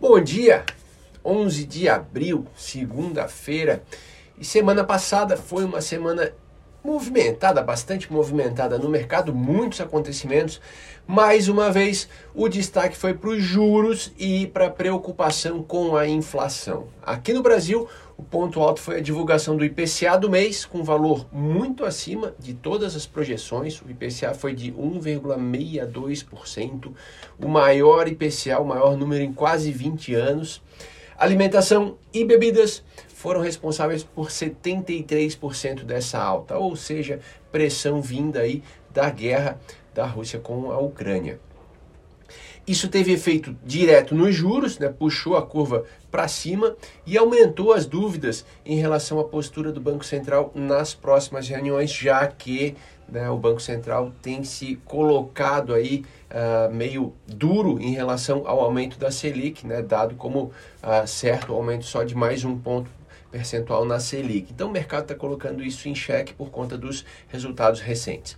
Bom dia, 11 de abril, segunda-feira. E semana passada foi uma semana movimentada, bastante movimentada no mercado, muitos acontecimentos. Mais uma vez, o destaque foi para os juros e para a preocupação com a inflação. Aqui no Brasil, o ponto alto foi a divulgação do IPCA do mês, com valor muito acima de todas as projeções. O IPCA foi de 1,62%, o maior IPCA, o maior número em quase 20 anos. Alimentação e bebidas foram responsáveis por 73% dessa alta, ou seja, pressão vinda aí da guerra da Rússia com a Ucrânia. Isso teve efeito direto nos juros, né, puxou a curva para cima e aumentou as dúvidas em relação à postura do Banco Central nas próximas reuniões, já que né, o Banco Central tem se colocado aí uh, meio duro em relação ao aumento da Selic, né, dado como uh, certo aumento só de mais um ponto percentual na Selic. Então o mercado está colocando isso em xeque por conta dos resultados recentes.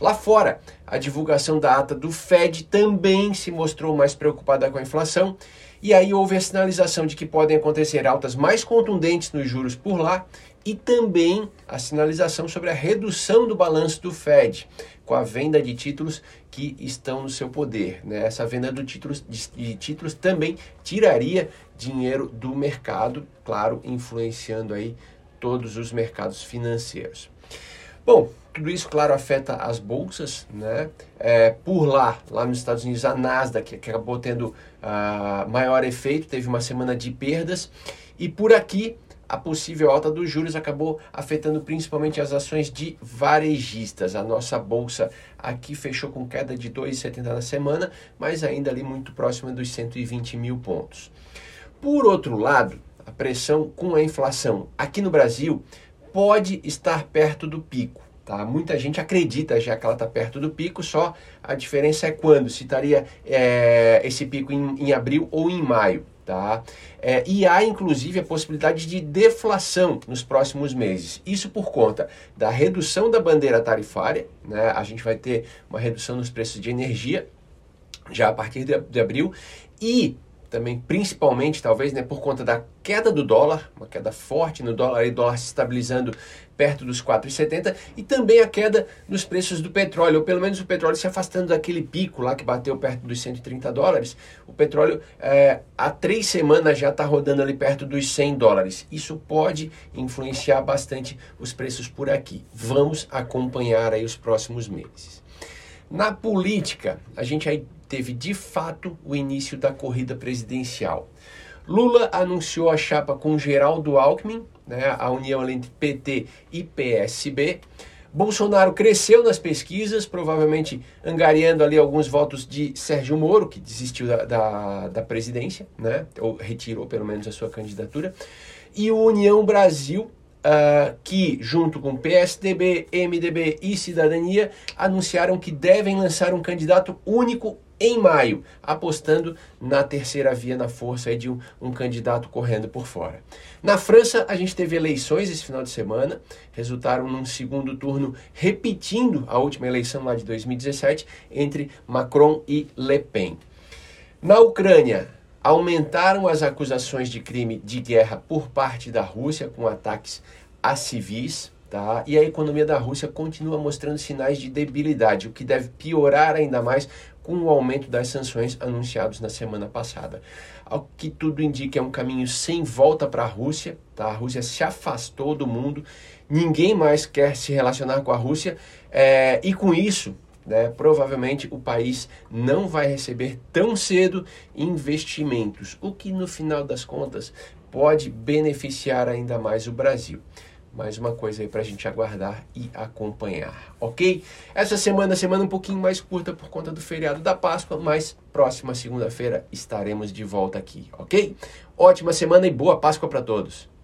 Lá fora, a divulgação da ata do Fed também se mostrou mais preocupada com a inflação, e aí houve a sinalização de que podem acontecer altas mais contundentes nos juros por lá e também a sinalização sobre a redução do balanço do Fed com a venda de títulos que estão no seu poder. Né? Essa venda de títulos, de títulos também tiraria dinheiro do mercado, claro, influenciando aí todos os mercados financeiros. Bom, tudo isso, claro, afeta as bolsas, né? É, por lá, lá nos Estados Unidos, a Nasdaq, acabou tendo uh, maior efeito, teve uma semana de perdas. E por aqui, a possível alta dos juros acabou afetando principalmente as ações de varejistas. A nossa bolsa aqui fechou com queda de 2,70 na semana, mas ainda ali muito próxima dos 120 mil pontos. Por outro lado, a pressão com a inflação aqui no Brasil pode estar perto do pico. Tá? Muita gente acredita já que ela está perto do pico, só a diferença é quando, se estaria é, esse pico em, em abril ou em maio. Tá? É, e há inclusive a possibilidade de deflação nos próximos meses. Isso por conta da redução da bandeira tarifária, né? a gente vai ter uma redução nos preços de energia já a partir de, de abril e também principalmente talvez né, por conta da queda do dólar, uma queda forte no dólar, e dólar se estabilizando perto dos 4,70 e também a queda nos preços do petróleo, ou pelo menos o petróleo se afastando daquele pico lá que bateu perto dos 130 dólares. O petróleo é, há três semanas já está rodando ali perto dos 100 dólares. Isso pode influenciar bastante os preços por aqui. Vamos acompanhar aí os próximos meses. Na política, a gente aí teve de fato o início da corrida presidencial. Lula anunciou a chapa com Geraldo Alckmin, né, a união entre PT e PSB. Bolsonaro cresceu nas pesquisas, provavelmente angariando ali alguns votos de Sérgio Moro, que desistiu da, da, da presidência, né, ou retirou pelo menos a sua candidatura. E o União Brasil Uh, que, junto com PSDB, MDB e Cidadania, anunciaram que devem lançar um candidato único em maio, apostando na terceira via, na força de um, um, candidato correndo por fora. Na França, a gente teve eleições esse final de semana, resultaram num segundo turno, repetindo a última eleição lá de 2017, entre Macron e Le Pen. Na Ucrânia, aumentaram as acusações de crime de guerra por parte da Rússia, com ataques a civis, Tá? E a economia da Rússia continua mostrando sinais de debilidade, o que deve piorar ainda mais com o aumento das sanções anunciados na semana passada. Ao que tudo indica é um caminho sem volta para a Rússia, tá? a Rússia se afastou do mundo, ninguém mais quer se relacionar com a Rússia, é, e com isso, né, provavelmente o país não vai receber tão cedo investimentos, o que no final das contas pode beneficiar ainda mais o Brasil mais uma coisa aí para a gente aguardar e acompanhar, ok? Essa semana, semana um pouquinho mais curta por conta do feriado da Páscoa, mas próxima segunda-feira estaremos de volta aqui, ok? Ótima semana e boa Páscoa para todos!